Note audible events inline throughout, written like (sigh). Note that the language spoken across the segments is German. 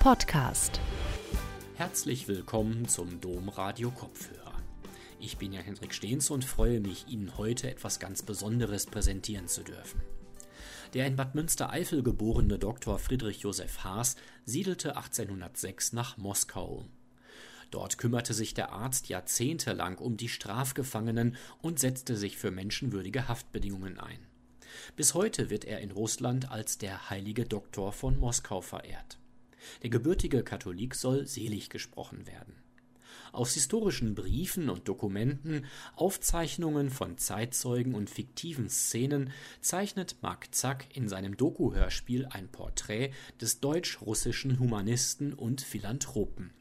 Podcast. Herzlich willkommen zum Domradio Kopfhörer. Ich bin ja Hendrik Stehns und freue mich, Ihnen heute etwas ganz Besonderes präsentieren zu dürfen. Der in Bad Münstereifel geborene Dr. Friedrich Josef Haas siedelte 1806 nach Moskau um. Dort kümmerte sich der Arzt jahrzehntelang um die Strafgefangenen und setzte sich für menschenwürdige Haftbedingungen ein. Bis heute wird er in Russland als der heilige Doktor von Moskau verehrt. Der gebürtige Katholik soll selig gesprochen werden. Aus historischen Briefen und Dokumenten, Aufzeichnungen von Zeitzeugen und fiktiven Szenen zeichnet Mark Zack in seinem Doku-Hörspiel ein Porträt des deutsch-russischen Humanisten und Philanthropen.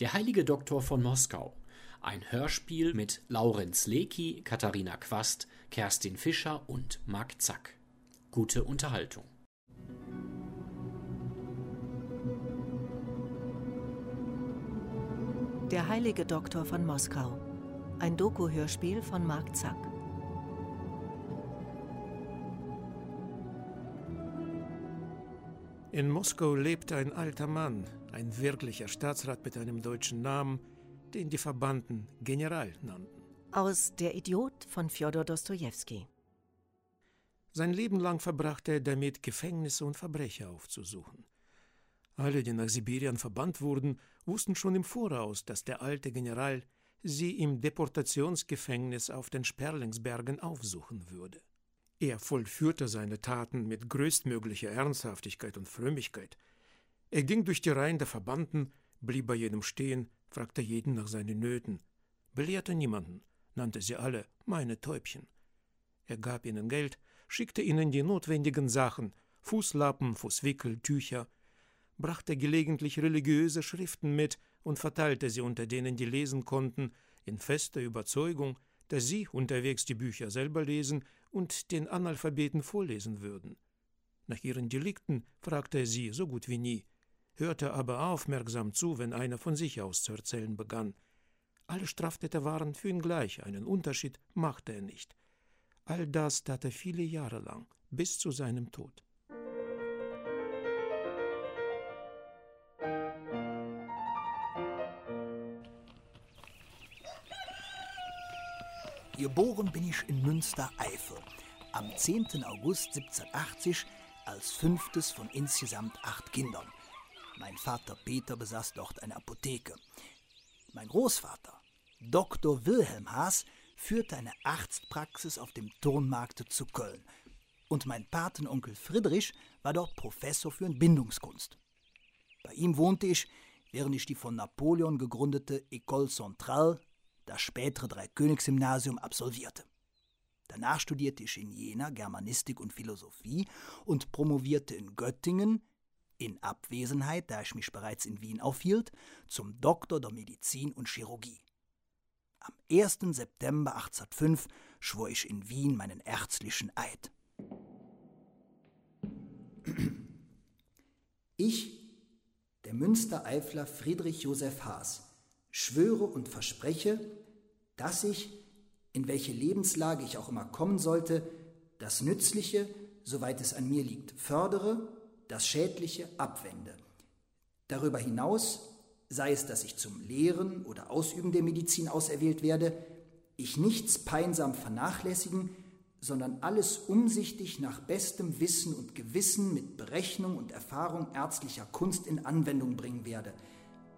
Der heilige Doktor von Moskau. Ein Hörspiel mit Laurenz Lecky, Katharina Quast, Kerstin Fischer und Mark Zack. Gute Unterhaltung. Der heilige Doktor von Moskau. Ein Doku-Hörspiel von Mark Zack. In Moskau lebte ein alter Mann, ein wirklicher Staatsrat mit einem deutschen Namen, den die Verbannten General nannten. Aus Der Idiot von Fjodor Dostojewski. Sein Leben lang verbrachte er damit, Gefängnisse und Verbrecher aufzusuchen. Alle, die nach Sibirien verbannt wurden, wussten schon im Voraus, dass der alte General sie im Deportationsgefängnis auf den Sperlingsbergen aufsuchen würde. Er vollführte seine Taten mit größtmöglicher Ernsthaftigkeit und Frömmigkeit. Er ging durch die Reihen der Verbannten, blieb bei jedem stehen, fragte jeden nach seinen Nöten, belehrte niemanden, nannte sie alle meine Täubchen. Er gab ihnen Geld, schickte ihnen die notwendigen Sachen, Fußlappen, Fußwickel, Tücher, brachte gelegentlich religiöse Schriften mit und verteilte sie unter denen, die lesen konnten, in fester Überzeugung, dass sie unterwegs die Bücher selber lesen und den Analphabeten vorlesen würden. Nach ihren Delikten fragte er sie so gut wie nie, hörte aber aufmerksam zu, wenn einer von sich aus zu erzählen begann. Alle Straftäter waren für ihn gleich, einen Unterschied machte er nicht. All das tat er viele Jahre lang, bis zu seinem Tod. Geboren bin ich in Münstereifel am 10. August 1780 als fünftes von insgesamt acht Kindern. Mein Vater Peter besaß dort eine Apotheke. Mein Großvater, Dr. Wilhelm Haas, führte eine Arztpraxis auf dem Turnmarkte zu Köln. Und mein Patenonkel Friedrich war dort Professor für Entbindungskunst. Bei ihm wohnte ich, während ich die von Napoleon gegründete École Centrale das spätere Dreikönigshymnasium absolvierte. Danach studierte ich in Jena Germanistik und Philosophie und promovierte in Göttingen, in Abwesenheit, da ich mich bereits in Wien aufhielt, zum Doktor der Medizin und Chirurgie. Am 1. September 1805 schwor ich in Wien meinen ärztlichen Eid. Ich, der Münstereifler Friedrich Josef Haas, schwöre und verspreche, dass ich, in welche Lebenslage ich auch immer kommen sollte, das Nützliche, soweit es an mir liegt, fördere, das Schädliche abwende. Darüber hinaus, sei es, dass ich zum Lehren oder Ausüben der Medizin auserwählt werde, ich nichts peinsam vernachlässigen, sondern alles umsichtig nach bestem Wissen und Gewissen mit Berechnung und Erfahrung ärztlicher Kunst in Anwendung bringen werde.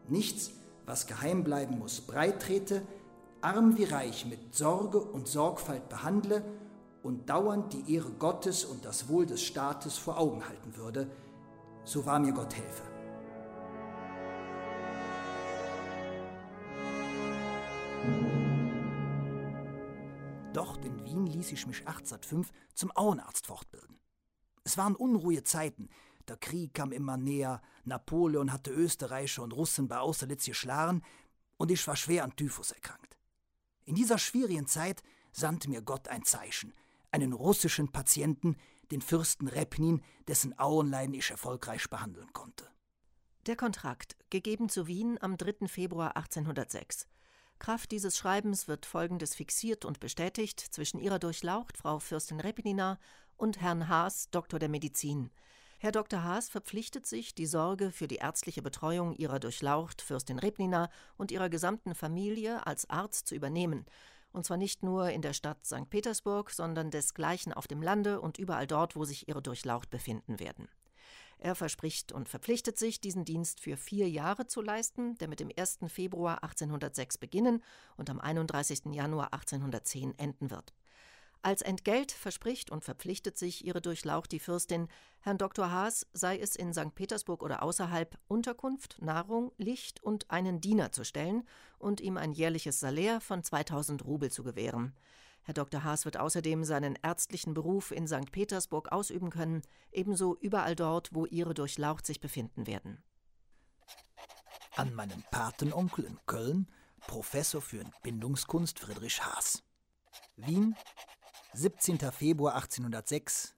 Nichts, was geheim bleiben muss, breit trete, arm wie reich mit Sorge und Sorgfalt behandle und dauernd die Ehre Gottes und das Wohl des Staates vor Augen halten würde, so wahr mir Gott helfe. Dort in Wien ließ ich mich 1805 zum Auenarzt fortbilden. Es waren unruhige Zeiten, der Krieg kam immer näher, Napoleon hatte Österreicher und Russen bei Austerlitz geschlagen und ich war schwer an Typhus erkrankt. In dieser schwierigen Zeit sandte mir Gott ein Zeichen, einen russischen Patienten, den Fürsten Repnin, dessen Auenleiden ich erfolgreich behandeln konnte. Der Kontrakt, gegeben zu Wien am 3. Februar 1806. Kraft dieses Schreibens wird Folgendes fixiert und bestätigt zwischen ihrer Durchlaucht, Frau Fürstin Repnina, und Herrn Haas, Doktor der Medizin. Herr Dr. Haas verpflichtet sich, die Sorge für die ärztliche Betreuung ihrer durchlaucht Fürstin Repnina und ihrer gesamten Familie als Arzt zu übernehmen. Und zwar nicht nur in der Stadt St. Petersburg, sondern desgleichen auf dem Lande und überall dort, wo sich ihre Durchlaucht befinden werden. Er verspricht und verpflichtet sich, diesen Dienst für vier Jahre zu leisten, der mit dem 1. Februar 1806 beginnen und am 31. Januar 1810 enden wird. Als Entgelt verspricht und verpflichtet sich ihre Durchlaucht die Fürstin, Herrn Dr. Haas, sei es in St. Petersburg oder außerhalb, Unterkunft, Nahrung, Licht und einen Diener zu stellen und ihm ein jährliches Salär von 2000 Rubel zu gewähren. Herr Dr. Haas wird außerdem seinen ärztlichen Beruf in St. Petersburg ausüben können, ebenso überall dort, wo ihre Durchlaucht sich befinden werden. An meinen Patenonkel in Köln, Professor für Entbindungskunst Friedrich Haas. Wien, 17. Februar 1806,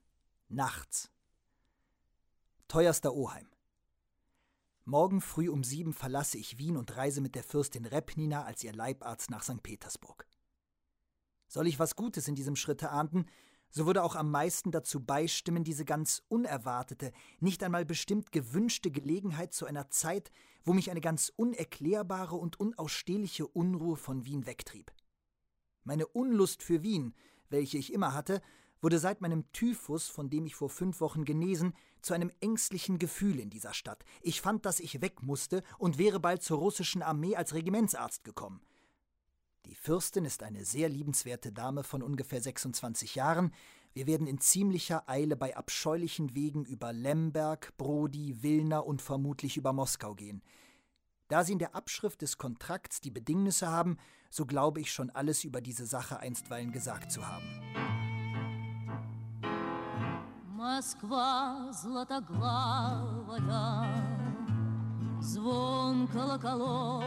nachts. Teuerster Oheim. Morgen früh um sieben verlasse ich Wien und reise mit der Fürstin Repnina als ihr Leibarzt nach St. Petersburg. Soll ich was Gutes in diesem Schritt ahnden, so würde auch am meisten dazu beistimmen, diese ganz unerwartete, nicht einmal bestimmt gewünschte Gelegenheit zu einer Zeit, wo mich eine ganz unerklärbare und unausstehliche Unruhe von Wien wegtrieb. Meine Unlust für Wien welche ich immer hatte, wurde seit meinem Typhus, von dem ich vor fünf Wochen genesen, zu einem ängstlichen Gefühl in dieser Stadt. Ich fand, dass ich weg musste und wäre bald zur russischen Armee als Regimentsarzt gekommen. Die Fürstin ist eine sehr liebenswerte Dame von ungefähr 26 Jahren. Wir werden in ziemlicher Eile bei abscheulichen Wegen über Lemberg, Brody, Wilna und vermutlich über Moskau gehen. Da Sie in der Abschrift des Kontrakts die Bedingnisse haben, so glaube ich schon alles über diese Sache einstweilen gesagt zu haben. Москва златоглавая, звон колоколов,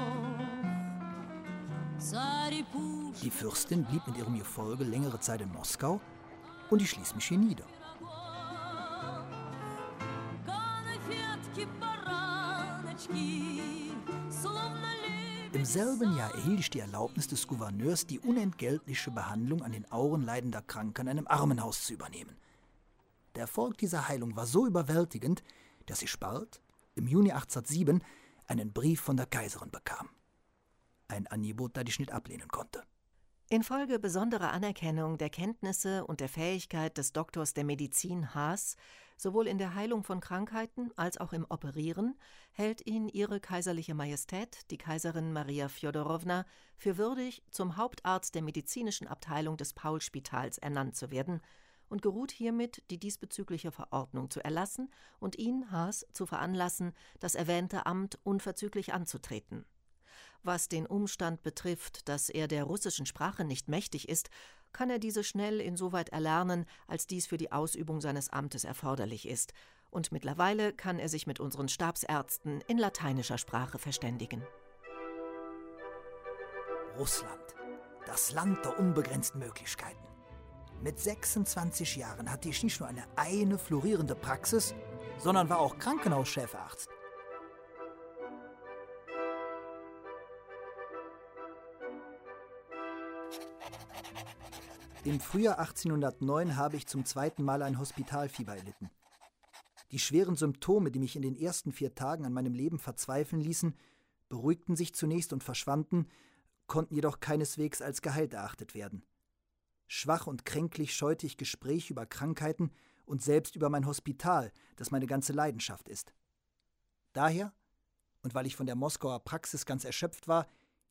Die Fürstin blieb mit ihrem Gefolge längere Zeit in Moskau und ich schließe mich hier nieder. im selben Jahr erhielt ich die Erlaubnis des Gouverneurs, die unentgeltliche Behandlung an den Auren leidender Kranken in einem Armenhaus zu übernehmen. Der Erfolg dieser Heilung war so überwältigend, dass ich bald, im Juni 1807, einen Brief von der Kaiserin bekam. Ein Angebot, das ich nicht ablehnen konnte. Infolge besonderer Anerkennung der Kenntnisse und der Fähigkeit des Doktors der Medizin Haas, sowohl in der Heilung von Krankheiten als auch im Operieren, hält ihn ihre kaiserliche Majestät, die Kaiserin Maria Fjodorowna, für würdig, zum Hauptarzt der medizinischen Abteilung des Paulspitals ernannt zu werden und geruht hiermit, die diesbezügliche Verordnung zu erlassen und ihn, Haas, zu veranlassen, das erwähnte Amt unverzüglich anzutreten. Was den Umstand betrifft, dass er der russischen Sprache nicht mächtig ist, kann er diese schnell insoweit erlernen, als dies für die Ausübung seines Amtes erforderlich ist, und mittlerweile kann er sich mit unseren Stabsärzten in lateinischer Sprache verständigen. Russland, das Land der unbegrenzten Möglichkeiten. Mit 26 Jahren hatte ich nicht nur eine eine florierende Praxis, sondern war auch Krankenhauschefarzt. Im Frühjahr 1809 habe ich zum zweiten Mal ein Hospitalfieber erlitten. Die schweren Symptome, die mich in den ersten vier Tagen an meinem Leben verzweifeln ließen, beruhigten sich zunächst und verschwanden, konnten jedoch keineswegs als geheilt erachtet werden. Schwach und kränklich scheute ich Gespräch über Krankheiten und selbst über mein Hospital, das meine ganze Leidenschaft ist. Daher, und weil ich von der Moskauer Praxis ganz erschöpft war,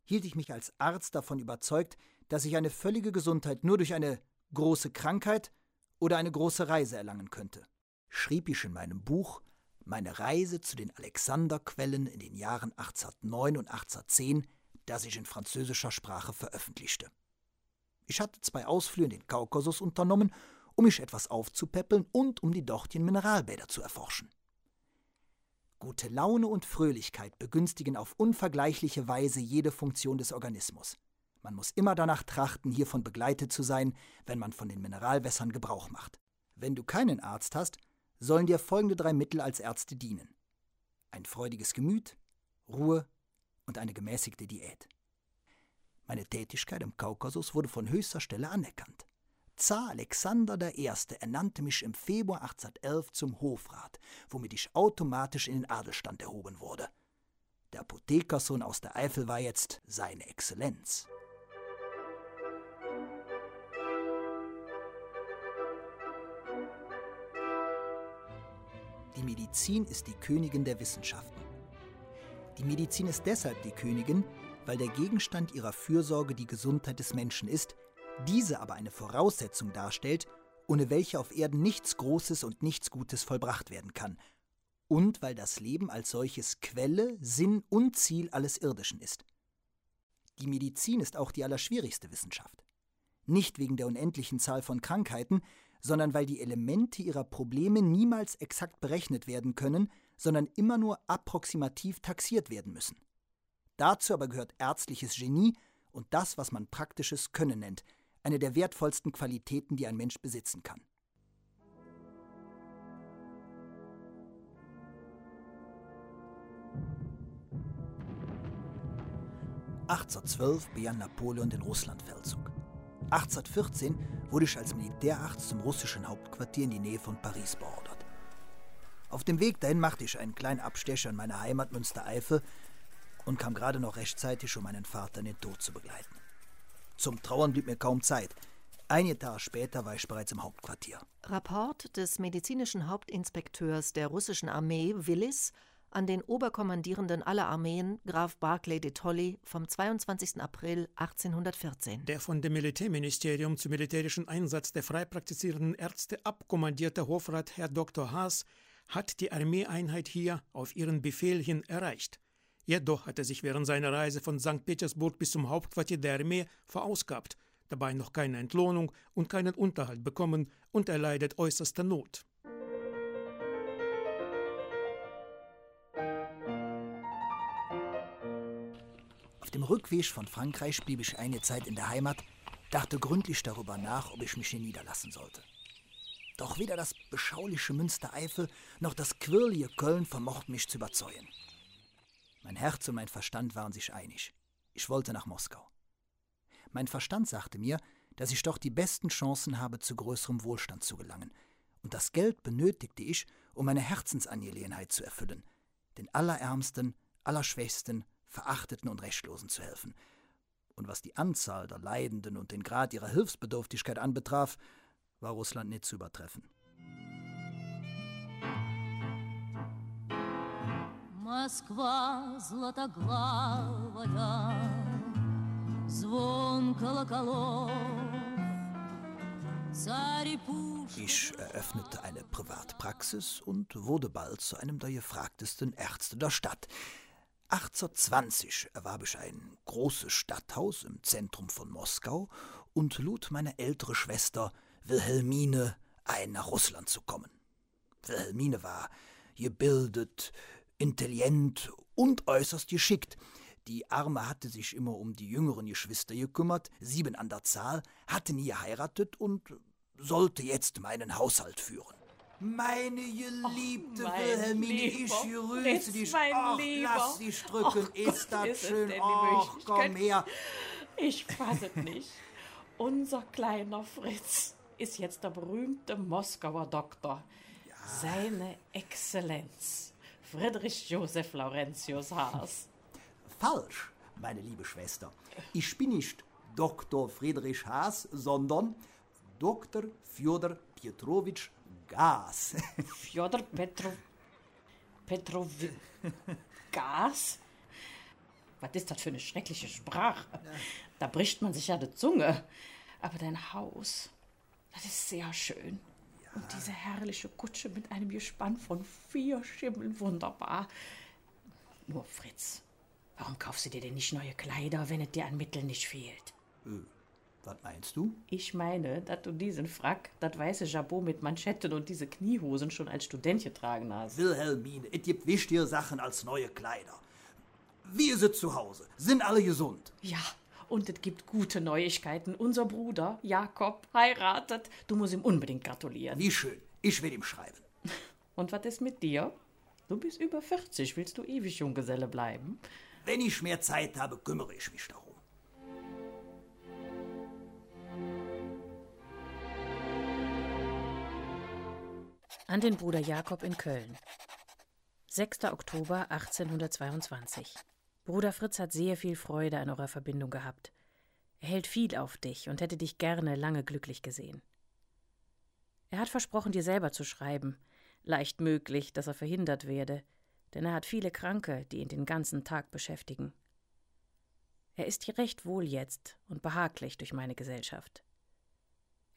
hielt ich mich als Arzt davon überzeugt, dass ich eine völlige Gesundheit nur durch eine große Krankheit oder eine große Reise erlangen könnte. Schrieb ich in meinem Buch meine Reise zu den Alexanderquellen in den Jahren 1809 und 1810, das ich in französischer Sprache veröffentlichte. Ich hatte zwei Ausflüge in den Kaukasus unternommen, um mich etwas aufzupäppeln und um die dortigen Mineralbäder zu erforschen. Gute Laune und Fröhlichkeit begünstigen auf unvergleichliche Weise jede Funktion des Organismus. Man muss immer danach trachten, hiervon begleitet zu sein, wenn man von den Mineralwässern Gebrauch macht. Wenn du keinen Arzt hast, sollen dir folgende drei Mittel als Ärzte dienen. Ein freudiges Gemüt, Ruhe und eine gemäßigte Diät. Meine Tätigkeit im Kaukasus wurde von höchster Stelle anerkannt. Zar Alexander I. ernannte mich im Februar 1811 zum Hofrat, womit ich automatisch in den Adelstand erhoben wurde. Der Apothekersohn aus der Eifel war jetzt seine Exzellenz. Die Medizin ist die Königin der Wissenschaften. Die Medizin ist deshalb die Königin, weil der Gegenstand ihrer Fürsorge die Gesundheit des Menschen ist, diese aber eine Voraussetzung darstellt, ohne welche auf Erden nichts Großes und nichts Gutes vollbracht werden kann, und weil das Leben als solches Quelle, Sinn und Ziel alles Irdischen ist. Die Medizin ist auch die allerschwierigste Wissenschaft. Nicht wegen der unendlichen Zahl von Krankheiten, sondern weil die Elemente ihrer Probleme niemals exakt berechnet werden können, sondern immer nur approximativ taxiert werden müssen. Dazu aber gehört ärztliches Genie und das, was man praktisches Können nennt, eine der wertvollsten Qualitäten, die ein Mensch besitzen kann. (1812) begann Napoleon den Russlandfeldzug. 1814 wurde ich als Militärarzt zum russischen Hauptquartier in die Nähe von Paris beordert. Auf dem Weg dahin machte ich einen kleinen Abstecher in meine Heimat Münstereifel und kam gerade noch rechtzeitig, um meinen Vater in den Tod zu begleiten. Zum Trauern blieb mir kaum Zeit. Einige Tage später war ich bereits im Hauptquartier. Rapport des medizinischen Hauptinspekteurs der russischen Armee Willis an den Oberkommandierenden aller Armeen, Graf Barclay de Tolly, vom 22. April 1814. Der von dem Militärministerium zum militärischen Einsatz der frei praktizierenden Ärzte abkommandierte Hofrat Herr Dr. Haas hat die Armeeeinheit hier auf ihren Befehl hin erreicht. Jedoch hat er sich während seiner Reise von St. Petersburg bis zum Hauptquartier der Armee verausgabt, dabei noch keine Entlohnung und keinen Unterhalt bekommen und er leidet äußerster Not. Auf dem Rückweg von Frankreich blieb ich eine Zeit in der Heimat, dachte gründlich darüber nach, ob ich mich hier niederlassen sollte. Doch weder das beschauliche Münstereifel noch das quirlige Köln vermochten mich zu überzeugen. Mein Herz und mein Verstand waren sich einig. Ich wollte nach Moskau. Mein Verstand sagte mir, dass ich doch die besten Chancen habe, zu größerem Wohlstand zu gelangen. Und das Geld benötigte ich, um meine Herzensangelegenheit zu erfüllen, den Allerärmsten, Allerschwächsten, Verachteten und Rechtlosen zu helfen. Und was die Anzahl der Leidenden und den Grad ihrer Hilfsbedürftigkeit anbetraf, war Russland nicht zu übertreffen. Москва златоглавая, звон колоколов, ich eröffnete eine Privatpraxis und wurde bald zu einem der gefragtesten Ärzte der Stadt. 1820 erwarb ich ein großes Stadthaus im Zentrum von Moskau und lud meine ältere Schwester Wilhelmine ein, nach Russland zu kommen. Wilhelmine war gebildet, intelligent und äußerst geschickt. Die Arme hatte sich immer um die jüngeren Geschwister gekümmert, sieben an der Zahl, hatte nie geheiratet und sollte jetzt meinen Haushalt führen. Meine geliebte oh, Wilhelmine, ich grüße dich. Mein Och, Lieber. lass dich drücken, Och, ist Gott, das ist schön. denn, Och, komm her. Ich fasse nicht. Unser kleiner Fritz ist jetzt der berühmte Moskauer Doktor. Seine Exzellenz, Friedrich Josef Laurentius Haas. Falsch, meine liebe Schwester. Ich bin nicht Dr. Friedrich Haas, sondern Dr. Fjodor Pietrowitsch Gas. (laughs) Fjodor Petro... Petrov... Gas? Was ist das für eine schreckliche Sprache? Da bricht man sich ja die Zunge. Aber dein Haus, das ist sehr schön. Und diese herrliche Kutsche mit einem Gespann von vier Schimmeln, wunderbar. Nur Fritz, warum kaufst du dir denn nicht neue Kleider, wenn es dir an Mitteln nicht fehlt? Was meinst du? Ich meine, dass du diesen Frack, das weiße Jabot mit Manschetten und diese Kniehosen schon als Student getragen hast. Wilhelmine, es gibt wichtige Sachen als neue Kleider. Wie ist es zu Hause? Sind alle gesund? Ja, und es gibt gute Neuigkeiten. Unser Bruder Jakob heiratet. Du musst ihm unbedingt gratulieren. Wie schön. Ich will ihm schreiben. (laughs) Und was ist mit dir? Du bist über 40. Willst du ewig Junggeselle bleiben? Wenn ich mehr Zeit habe, kümmere ich mich darum. An den Bruder Jakob in Köln. 6. Oktober 1822. Bruder Fritz hat sehr viel Freude an eurer Verbindung gehabt. Er hält viel auf dich und hätte dich gerne lange glücklich gesehen. Er hat versprochen, dir selber zu schreiben. Leicht möglich, dass er verhindert werde, denn er hat viele Kranke, die ihn den ganzen Tag beschäftigen. Er ist hier recht wohl jetzt und behaglich durch meine Gesellschaft.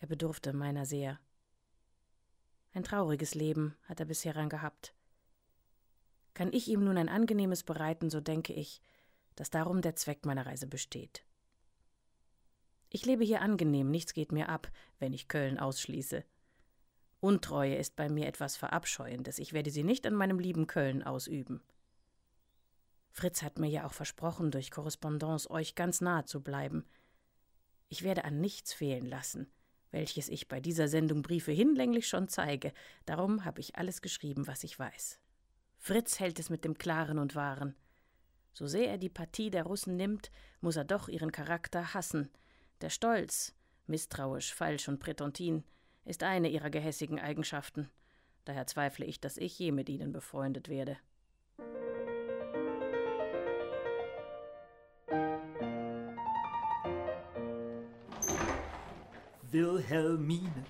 Er bedurfte meiner sehr. Ein trauriges Leben hat er bisher gehabt. Kann ich ihm nun ein angenehmes bereiten, so denke ich, dass darum der Zweck meiner Reise besteht. Ich lebe hier angenehm, nichts geht mir ab, wenn ich Köln ausschließe. Untreue ist bei mir etwas Verabscheuendes, ich werde sie nicht an meinem lieben Köln ausüben. Fritz hat mir ja auch versprochen, durch Korrespondance euch ganz nahe zu bleiben. Ich werde an nichts fehlen lassen, welches ich bei dieser Sendung Briefe hinlänglich schon zeige, darum habe ich alles geschrieben, was ich weiß. Fritz hält es mit dem Klaren und Wahren. So sehr er die Partie der Russen nimmt, muss er doch ihren Charakter hassen. Der Stolz, misstrauisch, falsch und prätontin, ist eine ihrer gehässigen Eigenschaften. Daher zweifle ich, dass ich je mit ihnen befreundet werde. Wilhelmine,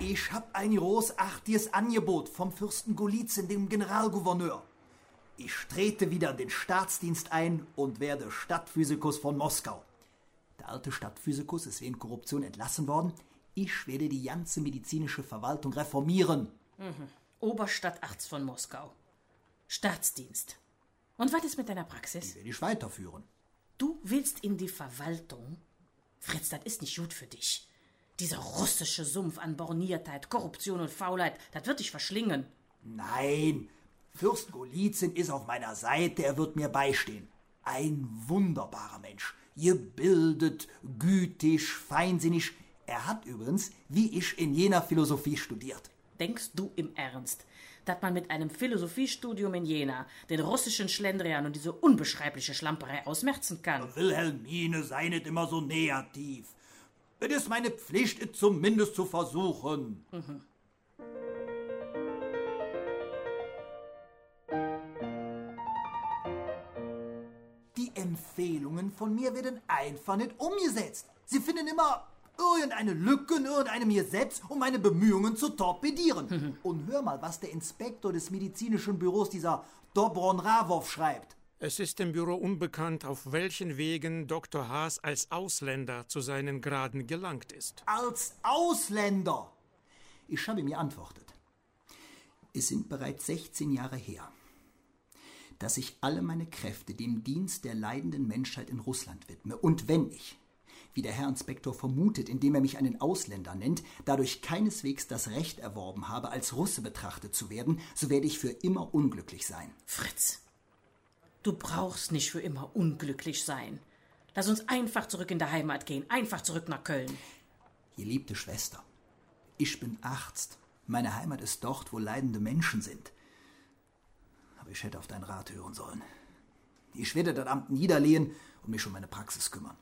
ich hab ein großartiges Angebot vom Fürsten Golizyn, dem Generalgouverneur. Ich trete wieder in den Staatsdienst ein und werde Stadtphysikus von Moskau. Der alte Stadtphysikus ist wegen Korruption entlassen worden. Ich werde die ganze medizinische Verwaltung reformieren. Mhm. Oberstadtarzt von Moskau. Staatsdienst. Und was ist mit deiner Praxis? Die werde ich weiterführen. Du willst in die Verwaltung? Fritz, das ist nicht gut für dich. Dieser russische Sumpf an Borniertheit, Korruption und Faulheit, das wird dich verschlingen. Nein, Fürst Golizyn ist auf meiner Seite, er wird mir beistehen. Ein wunderbarer Mensch, gebildet, gütig, feinsinnig. Er hat übrigens, wie ich, in jener Philosophie studiert. Denkst du im Ernst, dass man mit einem Philosophiestudium in Jena den russischen Schlendrian und diese unbeschreibliche Schlamperei ausmerzen kann? Wilhelmine, sei nicht immer so negativ. Es ist meine Pflicht, es zumindest zu versuchen. Mhm. Die Empfehlungen von mir werden einfach nicht umgesetzt. Sie finden immer irgendeine Lücke in irgendeinem selbst, um meine Bemühungen zu torpedieren. Mhm. Und hör mal, was der Inspektor des medizinischen Büros, dieser Dobron Ravov, schreibt. Es ist dem Büro unbekannt, auf welchen Wegen Dr. Haas als Ausländer zu seinen Graden gelangt ist. Als Ausländer? Ich habe mir antwortet. Es sind bereits 16 Jahre her, dass ich alle meine Kräfte dem Dienst der leidenden Menschheit in Russland widme. Und wenn ich, wie der Herr Inspektor vermutet, indem er mich einen Ausländer nennt, dadurch keineswegs das Recht erworben habe, als Russe betrachtet zu werden, so werde ich für immer unglücklich sein. Fritz, Du brauchst nicht für immer unglücklich sein. Lass uns einfach zurück in der Heimat gehen, einfach zurück nach Köln. Geliebte Schwester, ich bin Arzt. Meine Heimat ist dort, wo leidende Menschen sind. Aber ich hätte auf deinen Rat hören sollen. Ich werde das Amt niederlegen und mich um meine Praxis kümmern.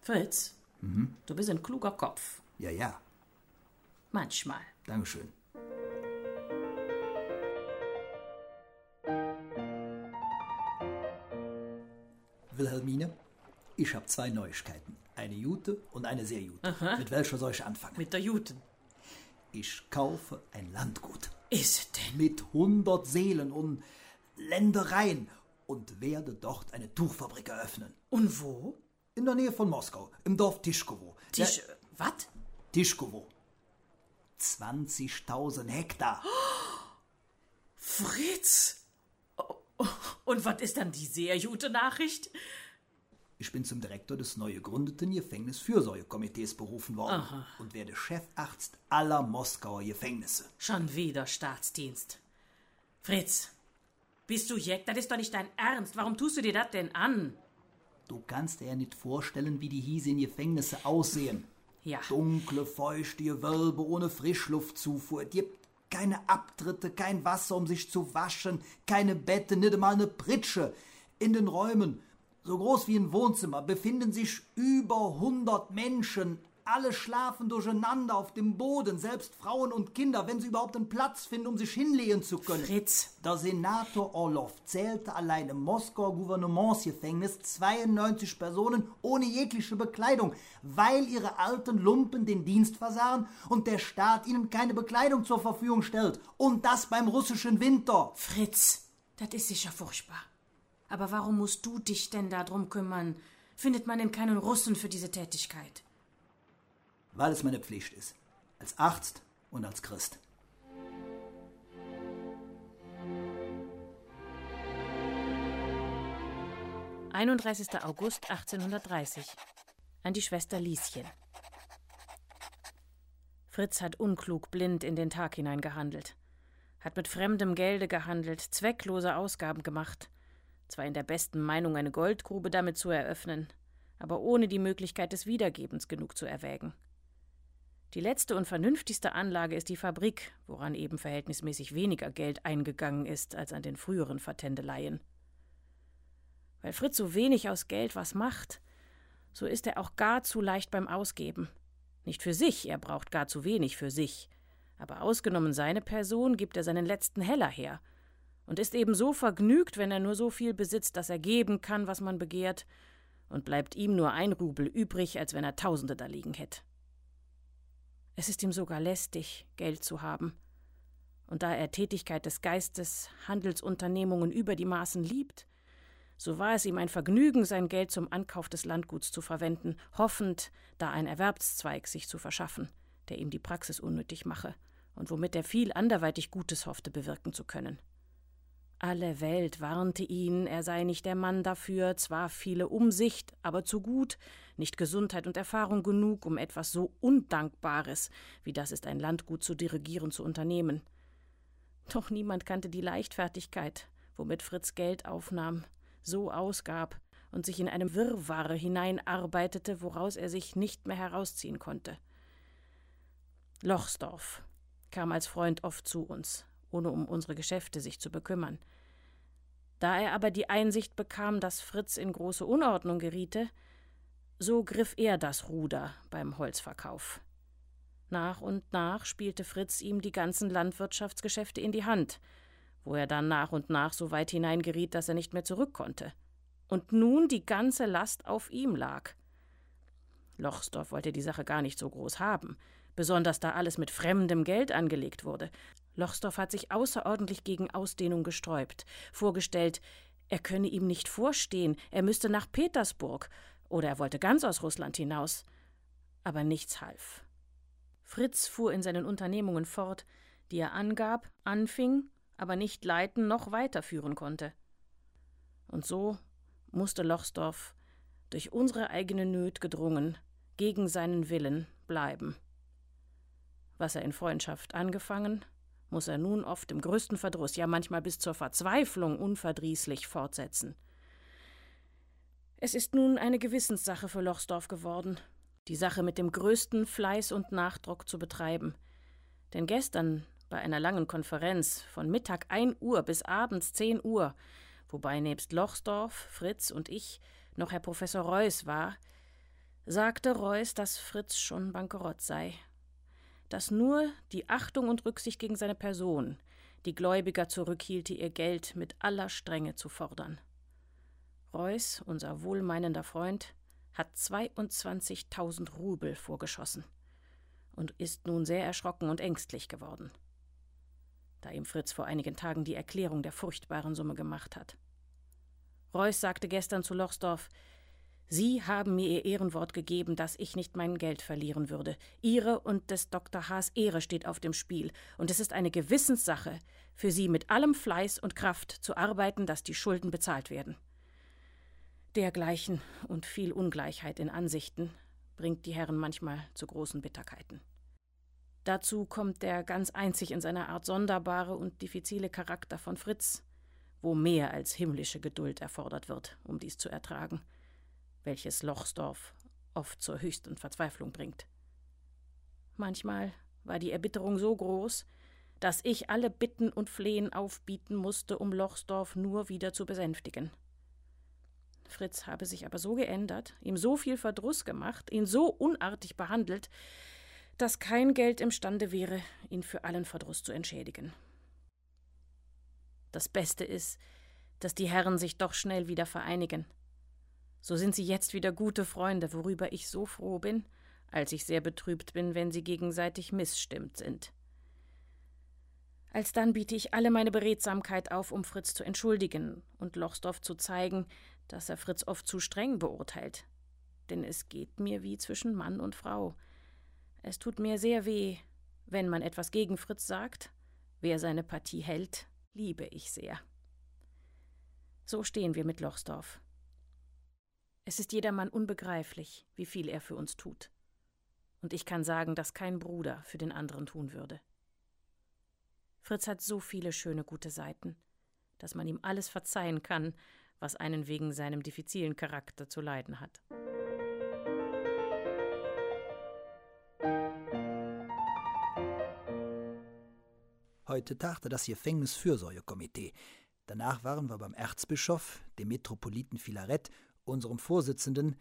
Fritz, mhm. du bist ein kluger Kopf. Ja, ja. Manchmal. Dankeschön. Wilhelmine, ich habe zwei Neuigkeiten. Eine Jute und eine sehr Jute. Aha. Mit welcher soll ich anfangen? Mit der Jute. Ich kaufe ein Landgut. Ist es denn? Mit hundert Seelen und Ländereien und werde dort eine Tuchfabrik eröffnen. Und wo? In der Nähe von Moskau, im Dorf Tischkowo. Tisch... was? Tischkowo. 20.000 Hektar. (gasps) Fritz! Und was ist dann die sehr gute Nachricht? Ich bin zum Direktor des neu gegründeten Gefängnisfürsorgekomitees berufen worden Aha. und werde Chefarzt aller Moskauer Gefängnisse. Schon wieder Staatsdienst. Fritz, bist du Jeck? Das ist doch nicht dein Ernst. Warum tust du dir das denn an? Du kannst dir ja nicht vorstellen, wie die hiesigen Gefängnisse aussehen. Ja. Dunkle, feuchte Gewölbe ohne Frischluftzufuhr. Die keine Abtritte, kein Wasser, um sich zu waschen, keine Bette, nicht einmal eine Pritsche. In den Räumen, so groß wie ein Wohnzimmer, befinden sich über hundert Menschen, Alle schlafen durcheinander auf dem Boden, selbst Frauen und Kinder, wenn sie überhaupt einen Platz finden, um sich hinlegen zu können. Fritz, Der Senator Orlov zählte allein im Moskauer Gouvernementsgefängnis 92 Personen ohne jegliche Bekleidung, weil ihre alten Lumpen den Dienst versahen und der Staat ihnen keine Bekleidung zur Verfügung stellt. Und das beim russischen Winter. Fritz, das ist sicher furchtbar. Aber warum musst du dich denn darum kümmern? Findet man denn keinen Russen für diese Tätigkeit? Weil es meine Pflicht ist. Als Arzt und als Christ. – 31. August 1830. An die Schwester Lieschen. Fritz hat unklug blind in den Tag hinein gehandelt, hat mit fremdem Gelde gehandelt, zwecklose Ausgaben gemacht, zwar in der besten Meinung eine Goldgrube damit zu eröffnen, aber ohne die Möglichkeit des Wiedergebens genug zu erwägen. Die letzte und vernünftigste Anlage ist die Fabrik, woran eben verhältnismäßig weniger Geld eingegangen ist als an den früheren Vertendeleien. Weil Fritz so wenig aus Geld was macht, so ist er auch gar zu leicht beim Ausgeben. Nicht für sich, er braucht gar zu wenig für sich, aber ausgenommen seine Person gibt er seinen letzten Heller her und ist eben so vergnügt, wenn er nur so viel besitzt, dass er geben kann, was man begehrt, und bleibt ihm nur ein Rubel übrig, als wenn er Tausende da liegen hätte. Es ist ihm sogar lästig, Geld zu haben. Und da er Tätigkeit des Geistes, Handelsunternehmungen über die Maßen liebt, so war es ihm ein Vergnügen, sein Geld zum Ankauf des Landguts zu verwenden, hoffend, da ein Erwerbszweig sich zu verschaffen, der ihm die Praxis unnötig mache und womit er viel anderweitig Gutes hoffte bewirken zu können. Alle Welt warnte ihn, er sei nicht der Mann dafür, zwar viele Umsicht, aber zu gut, nicht Gesundheit und Erfahrung genug, um etwas so Undankbares, wie das ist, ein Landgut zu dirigieren, zu unternehmen. Doch niemand kannte die Leichtfertigkeit, womit Fritz Geld aufnahm, so ausgab und sich in einem Wirrwarr hineinarbeitete, woraus er sich nicht mehr herausziehen konnte. Lochsdorf kam als Freund oft zu uns, ohne um unsere Geschäfte sich zu bekümmern. Da er aber die Einsicht bekam, dass Fritz in große Unordnung geriete, so griff er das Ruder beim Holzverkauf. Nach und nach spielte Fritz ihm die ganzen Landwirtschaftsgeschäfte in die Hand, wo er dann nach und nach so weit hineingeriet, dass er nicht mehr zurück konnte. Und nun die ganze Last auf ihm lag. Lochsdorf wollte die Sache gar nicht so groß haben, besonders da alles mit fremdem Geld angelegt wurde. Lochsdorf hat sich außerordentlich gegen Ausdehnung gesträubt, vorgestellt, er könne ihm nicht vorstehen, er müsste nach Petersburg, oder er wollte ganz aus Russland hinaus. Aber nichts half. Fritz fuhr in seinen Unternehmungen fort, die er angab, anfing, aber nicht leiten noch weiterführen konnte. Und so musste Lochsdorf, durch unsere eigene Nöt gedrungen, gegen seinen Willen bleiben. Was er in Freundschaft angefangen, muss er nun oft im größten Verdruss, ja manchmal bis zur Verzweiflung unverdrießlich fortsetzen. Es ist nun eine Gewissenssache für Lochsdorf geworden, die Sache mit dem größten Fleiß und Nachdruck zu betreiben. Denn gestern bei einer langen Konferenz von Mittag 1 Uhr bis abends 10 Uhr, wobei nebst Lochsdorf, Fritz und ich noch Herr Professor Reuß war, sagte Reuß, dass Fritz schon bankerott sei, dass nur die Achtung und Rücksicht gegen seine Person die Gläubiger zurückhielte, ihr Geld mit aller Strenge zu fordern. Reuß, unser wohlmeinender Freund, hat 22.000 Rubel vorgeschossen und ist nun sehr erschrocken und ängstlich geworden, da ihm Fritz vor einigen Tagen die Erklärung der furchtbaren Summe gemacht hat. Reuß sagte gestern zu Lochsdorf, Sie haben mir Ihr Ehrenwort gegeben, dass ich nicht mein Geld verlieren würde. Ihre und des Dr. Haas Ehre steht auf dem Spiel, und es ist eine Gewissenssache, für Sie mit allem Fleiß und Kraft zu arbeiten, dass die Schulden bezahlt werden. Dergleichen und viel Ungleichheit in Ansichten bringt die Herren manchmal zu großen Bitterkeiten. Dazu kommt der ganz einzig in seiner Art sonderbare und diffizile Charakter von Fritz, wo mehr als himmlische Geduld erfordert wird, um dies zu ertragen welches Lochsdorf oft zur höchsten Verzweiflung bringt. Manchmal war die Erbitterung so groß, dass ich alle Bitten und Flehen aufbieten musste, um Lochsdorf nur wieder zu besänftigen. Fritz habe sich aber so geändert, ihm so viel Verdruss gemacht, ihn so unartig behandelt, dass kein Geld imstande wäre, ihn für allen Verdruss zu entschädigen. Das Beste ist, dass die Herren sich doch schnell wieder vereinigen. So sind sie jetzt wieder gute Freunde, worüber ich so froh bin, als ich sehr betrübt bin, wenn sie gegenseitig missstimmt sind. Alsdann biete ich alle meine Beredsamkeit auf, um Fritz zu entschuldigen und Lochsdorf zu zeigen, dass er Fritz oft zu streng beurteilt. Denn es geht mir wie zwischen Mann und Frau. Es tut mir sehr weh, wenn man etwas gegen Fritz sagt. Wer seine Partie hält, liebe ich sehr. So stehen wir mit Lochsdorf. Es ist jedermann unbegreiflich, wie viel er für uns tut. Und ich kann sagen, dass kein Bruder für den anderen tun würde. Fritz hat so viele schöne gute Seiten, dass man ihm alles verzeihen kann, was einen wegen seinem diffizilen Charakter zu leiden hat. Heute tagte das Gefängnisfürsorgekomitee. Danach waren wir beim Erzbischof, dem Metropoliten Filaret, unserem Vorsitzenden,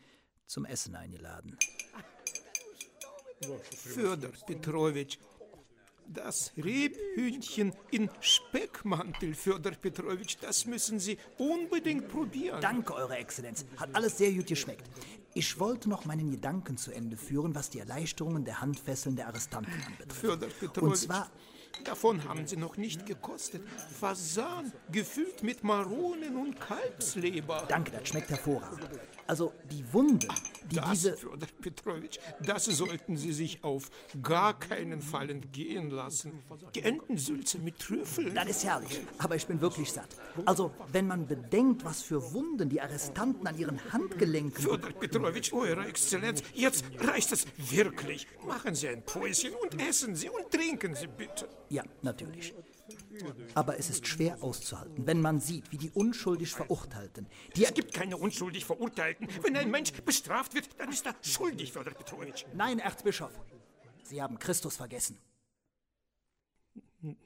zum Essen eingeladen. Föder Petrowitsch, das Rebhühnchen in Speckmantel, Föder Petrowitsch, das müssen Sie unbedingt probieren. Danke, Eure Exzellenz. Hat alles sehr gut geschmeckt. Ich wollte noch meinen Gedanken zu Ende führen, was die Erleichterungen der Handfesseln der Arrestanten anbetrifft. Föder Und Petrowitsch, zwar, davon haben Sie noch nicht gekostet. Fasan, gefüllt mit Maronen und Kalbsleber. danke, das schmeckt hervorragend. Also die Wunden, die Das, diese... Fjodor Petrowitsch, das sollten Sie sich auf gar keinen Fall entgehen lassen. Die Entensülze mit Trüffeln. Das ist herrlich, aber ich bin wirklich satt. Also, wenn man bedenkt, was für Wunden die Arrestanten an ihren Handgelenken... Fjodor Petrowitsch, Eure Exzellenz, jetzt reicht es wirklich. Machen Sie ein Päuschen und essen Sie und trinken Sie bitte. Ja, natürlich. Aber es ist schwer auszuhalten, wenn man sieht, wie die unschuldig Verurteilten, die... Es gibt keine unschuldig Verurteilten. Wenn ein Mensch bestraft wird, dann ist er schuldig, Fjodor Petrowitsch. Nein, Erzbischof, Sie haben Christus vergessen.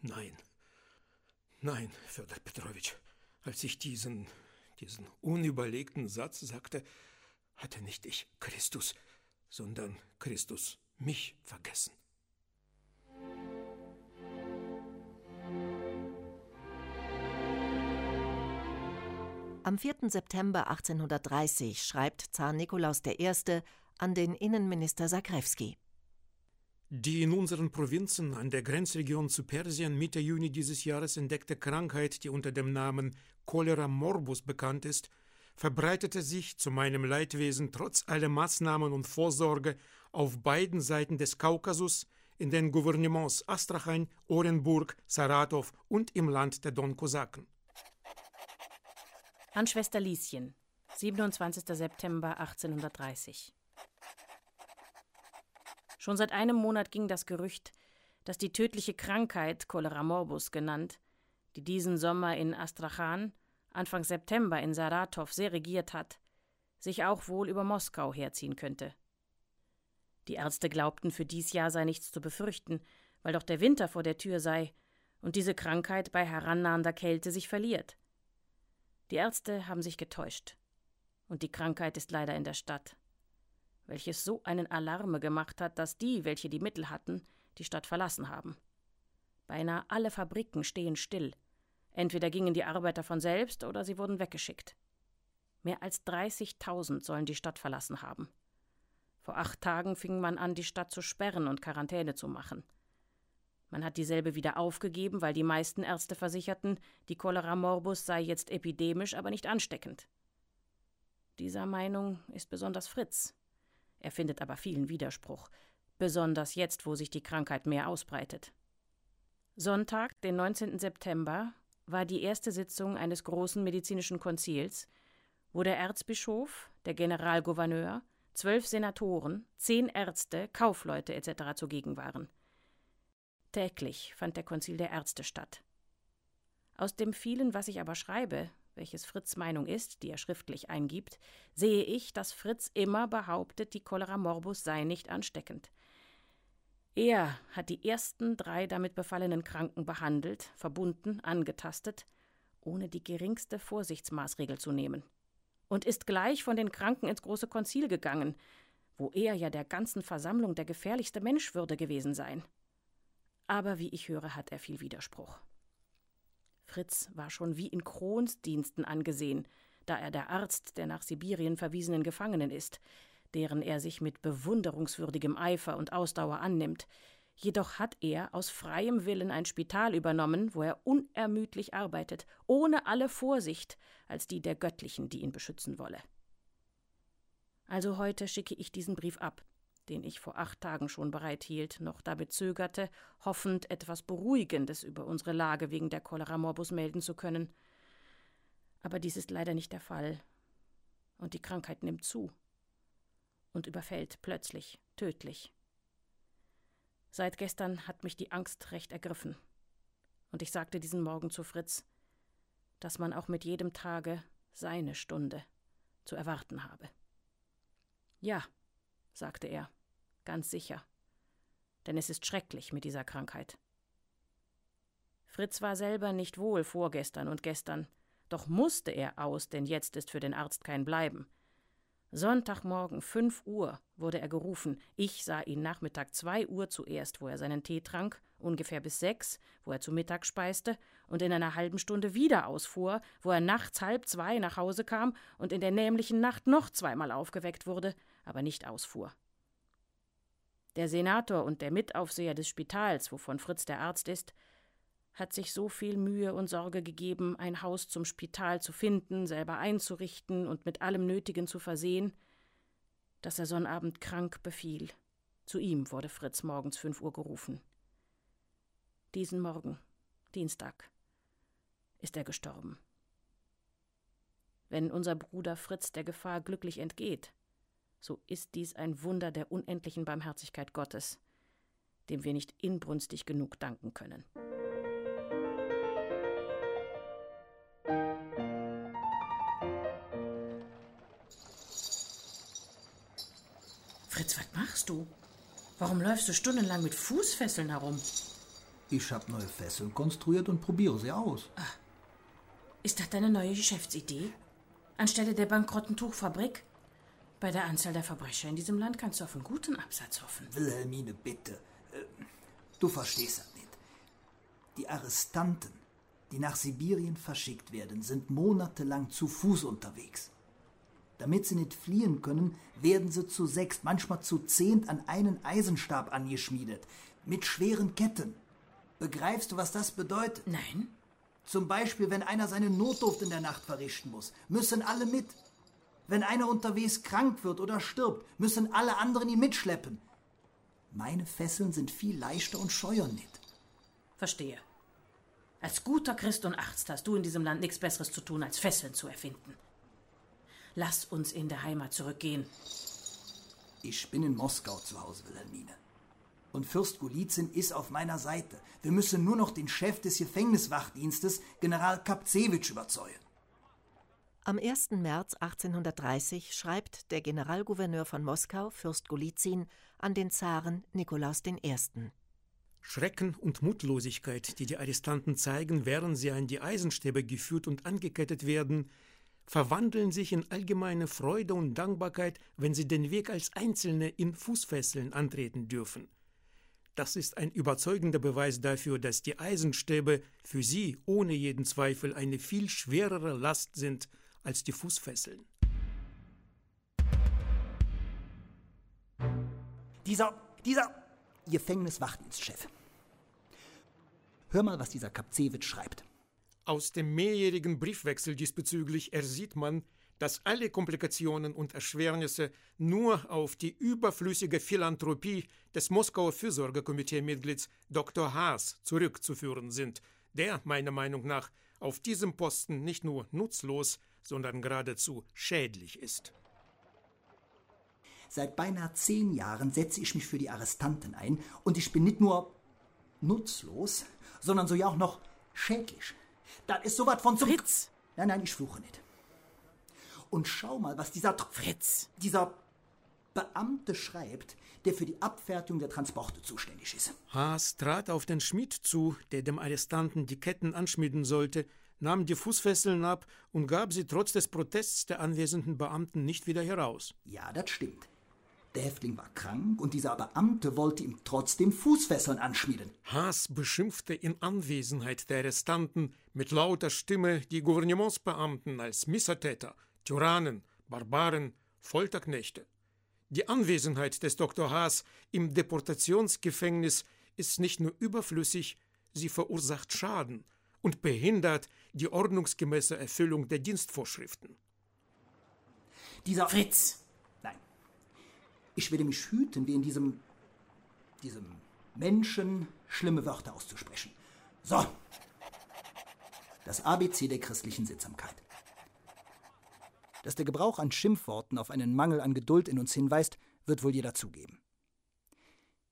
Nein. Nein, Fjodor Petrowitsch. Als ich diesen, diesen unüberlegten Satz sagte, hatte nicht ich Christus, sondern Christus mich vergessen. Am 4. September 1830 schreibt Zar Nikolaus I. an den Innenminister Sakrewski. Die in unseren Provinzen an der Grenzregion zu Persien Mitte Juni dieses Jahres entdeckte Krankheit, die unter dem Namen Cholera morbus bekannt ist, verbreitete sich zu meinem Leidwesen trotz aller Maßnahmen und Vorsorge auf beiden Seiten des Kaukasus, in den Gouvernements Astrachan, Orenburg, Saratow und im Land der Don-Kosaken. An Schwester Lieschen, 27. September 1830. Schon seit einem Monat ging das Gerücht, dass die tödliche Krankheit, Cholera morbus genannt, die diesen Sommer in Astrachan, Anfang September in Saratow sehr regiert hat, sich auch wohl über Moskau herziehen könnte. Die Ärzte glaubten, für dies Jahr sei nichts zu befürchten, weil doch der Winter vor der Tür sei und diese Krankheit bei herannahender Kälte sich verliert. Die Ärzte haben sich getäuscht. Und die Krankheit ist leider in der Stadt, welches so einen Alarme gemacht hat, dass die, welche die Mittel hatten, die Stadt verlassen haben. Beinahe alle Fabriken stehen still. Entweder gingen die Arbeiter von selbst oder sie wurden weggeschickt. Mehr als 30.000 sollen die Stadt verlassen haben. Vor acht Tagen fing man an, die Stadt zu sperren und Quarantäne zu machen. Man hat dieselbe wieder aufgegeben, weil die meisten Ärzte versicherten, die Cholera morbus sei jetzt epidemisch, aber nicht ansteckend. Dieser Meinung ist besonders Fritz. Er findet aber vielen Widerspruch, besonders jetzt, wo sich die Krankheit mehr ausbreitet. Sonntag, den 19. September, war die erste Sitzung eines großen medizinischen Konzils, wo der Erzbischof, der Generalgouverneur, zwölf Senatoren, zehn Ärzte, Kaufleute etc. zugegen waren. Täglich fand der Konzil der Ärzte statt. Aus dem vielen, was ich aber schreibe, welches Fritz Meinung ist, die er schriftlich eingibt, sehe ich, dass Fritz immer behauptet, die Cholera morbus sei nicht ansteckend. Er hat die ersten drei damit befallenen Kranken behandelt, verbunden, angetastet, ohne die geringste Vorsichtsmaßregel zu nehmen. und ist gleich von den Kranken ins große Konzil gegangen, wo er ja der ganzen Versammlung der gefährlichste Mensch würde gewesen sein. Aber wie ich höre, hat er viel Widerspruch. Fritz war schon wie in Krons Diensten angesehen, da er der Arzt der nach Sibirien verwiesenen Gefangenen ist, deren er sich mit bewunderungswürdigem Eifer und Ausdauer annimmt. Jedoch hat er aus freiem Willen ein Spital übernommen, wo er unermüdlich arbeitet, ohne alle Vorsicht als die der Göttlichen, die ihn beschützen wolle. Also heute schicke ich diesen Brief ab, den ich vor acht Tagen schon bereithielt, noch damit zögerte, hoffend etwas Beruhigendes über unsere Lage wegen der Cholera morbus melden zu können. Aber dies ist leider nicht der Fall. Und die Krankheit nimmt zu und überfällt plötzlich, tödlich. Seit gestern hat mich die Angst recht ergriffen. Und ich sagte diesen Morgen zu Fritz, dass man auch mit jedem Tage seine Stunde zu erwarten habe. Ja, sagte er, ganz sicher, denn es ist schrecklich mit dieser Krankheit. Fritz war selber nicht wohl vorgestern und gestern, doch musste er aus, denn jetzt ist für den Arzt kein Bleiben. Sonntagmorgen fünf Uhr wurde er gerufen. Ich sah ihn Nachmittag zwei Uhr zuerst, wo er seinen Tee trank, ungefähr bis sechs, wo er zu Mittag speiste, und in einer halben Stunde wieder ausfuhr, wo er nachts halb zwei nach Hause kam und in der nämlichen Nacht noch zweimal aufgeweckt wurde, aber nicht ausfuhr. Der Senator und der Mitaufseher des Spitals, wovon Fritz der Arzt ist, hat sich so viel Mühe und Sorge gegeben, ein Haus zum Spital zu finden, selber einzurichten und mit allem Nötigen zu versehen, dass er Sonnabend krank befiel. Zu ihm wurde Fritz morgens fünf Uhr gerufen. Diesen Morgen, Dienstag, ist er gestorben. Wenn unser Bruder Fritz der Gefahr glücklich entgeht, so ist dies ein Wunder der unendlichen Barmherzigkeit Gottes, dem wir nicht inbrünstig genug danken können. Fritz, was machst du? Warum läufst du stundenlang mit Fußfesseln herum? Ich habe neue Fesseln konstruiert und probiere sie aus. Ach, ist das deine neue Geschäftsidee? Anstelle der bankrotten Tuchfabrik? Bei der Anzahl der Verbrecher in diesem Land kannst du auf einen guten Absatz hoffen. Wilhelmine, bitte. Äh, du verstehst das nicht. Die Arrestanten, die nach Sibirien verschickt werden, sind monatelang zu Fuß unterwegs. Damit sie nicht fliehen können, werden sie zu sechs, manchmal zu zehnt an einen Eisenstab angeschmiedet, mit schweren Ketten. Begreifst du, was das bedeutet? Nein. Zum Beispiel, wenn einer seine Notdurft in der Nacht verrichten muss, müssen alle mit. Wenn einer unterwegs krank wird oder stirbt, müssen alle anderen ihn mitschleppen. Meine Fesseln sind viel leichter und scheuern nicht. Verstehe. Als guter Christ und Arzt hast du in diesem Land nichts Besseres zu tun, als Fesseln zu erfinden. Lass uns in der Heimat zurückgehen. Ich bin in Moskau zu Hause, Wilhelmine. Und Fürst Golizyn ist auf meiner Seite. Wir müssen nur noch den Chef des Gefängniswachdienstes, General Kapzewitsch, überzeugen. Am 1. März 1830 schreibt der Generalgouverneur von Moskau, Fürst Golizyn, an den Zaren Nikolaus I. Schrecken und Mutlosigkeit, die die Arrestanten zeigen, während sie an die Eisenstäbe geführt und angekettet werden, verwandeln sich in allgemeine Freude und Dankbarkeit, wenn sie den Weg als Einzelne in Fußfesseln antreten dürfen. Das ist ein überzeugender Beweis dafür, dass die Eisenstäbe für sie ohne jeden Zweifel eine viel schwerere Last sind als die Fußfesseln. Dieser, dieser Gefängniswachdienstchef. Hör mal, was dieser Kapzewitsch schreibt. Aus dem mehrjährigen Briefwechsel diesbezüglich ersieht man, dass alle Komplikationen und Erschwernisse nur auf die überflüssige Philanthropie des Moskauer Fürsorgekomitee-Mitglieds Dr. Haas zurückzuführen sind, der meiner Meinung nach auf diesem Posten nicht nur nutzlos, sondern geradezu schädlich ist. Seit beinahe zehn Jahren setze ich mich für die Arrestanten ein und ich bin nicht nur nutzlos, sondern so ja auch noch schädlich. Da ist sowas von zum... Fritz! Nein, nein, ich fluche nicht. Und schau mal, was dieser... Fritz! Dieser Beamte schreibt, der für die Abfertigung der Transporte zuständig ist. Haas trat auf den Schmied zu, der dem Arrestanten die Ketten anschmieden sollte, nahm die Fußfesseln ab und gab sie trotz des Protests der anwesenden Beamten nicht wieder heraus. Ja, das stimmt. Der Häftling war krank und dieser Beamte wollte ihm trotzdem Fußfesseln anschmieden. Haas beschimpfte in Anwesenheit der Arrestanten mit lauter Stimme die Gouvernementsbeamten als Missetäter, Tyrannen, Barbaren, Folterknechte. Die Anwesenheit des Dr. Haas im Deportationsgefängnis ist nicht nur überflüssig, sie verursacht Schaden und behindert die ordnungsgemäße Erfüllung der Dienstvorschriften. Dieser Fritz! Nein. Ich werde mich hüten, wie in diesem. diesem Menschen schlimme Wörter auszusprechen. So. Das ABC der christlichen Sittsamkeit. Dass der Gebrauch an Schimpfworten auf einen Mangel an Geduld in uns hinweist, wird wohl jeder zugeben.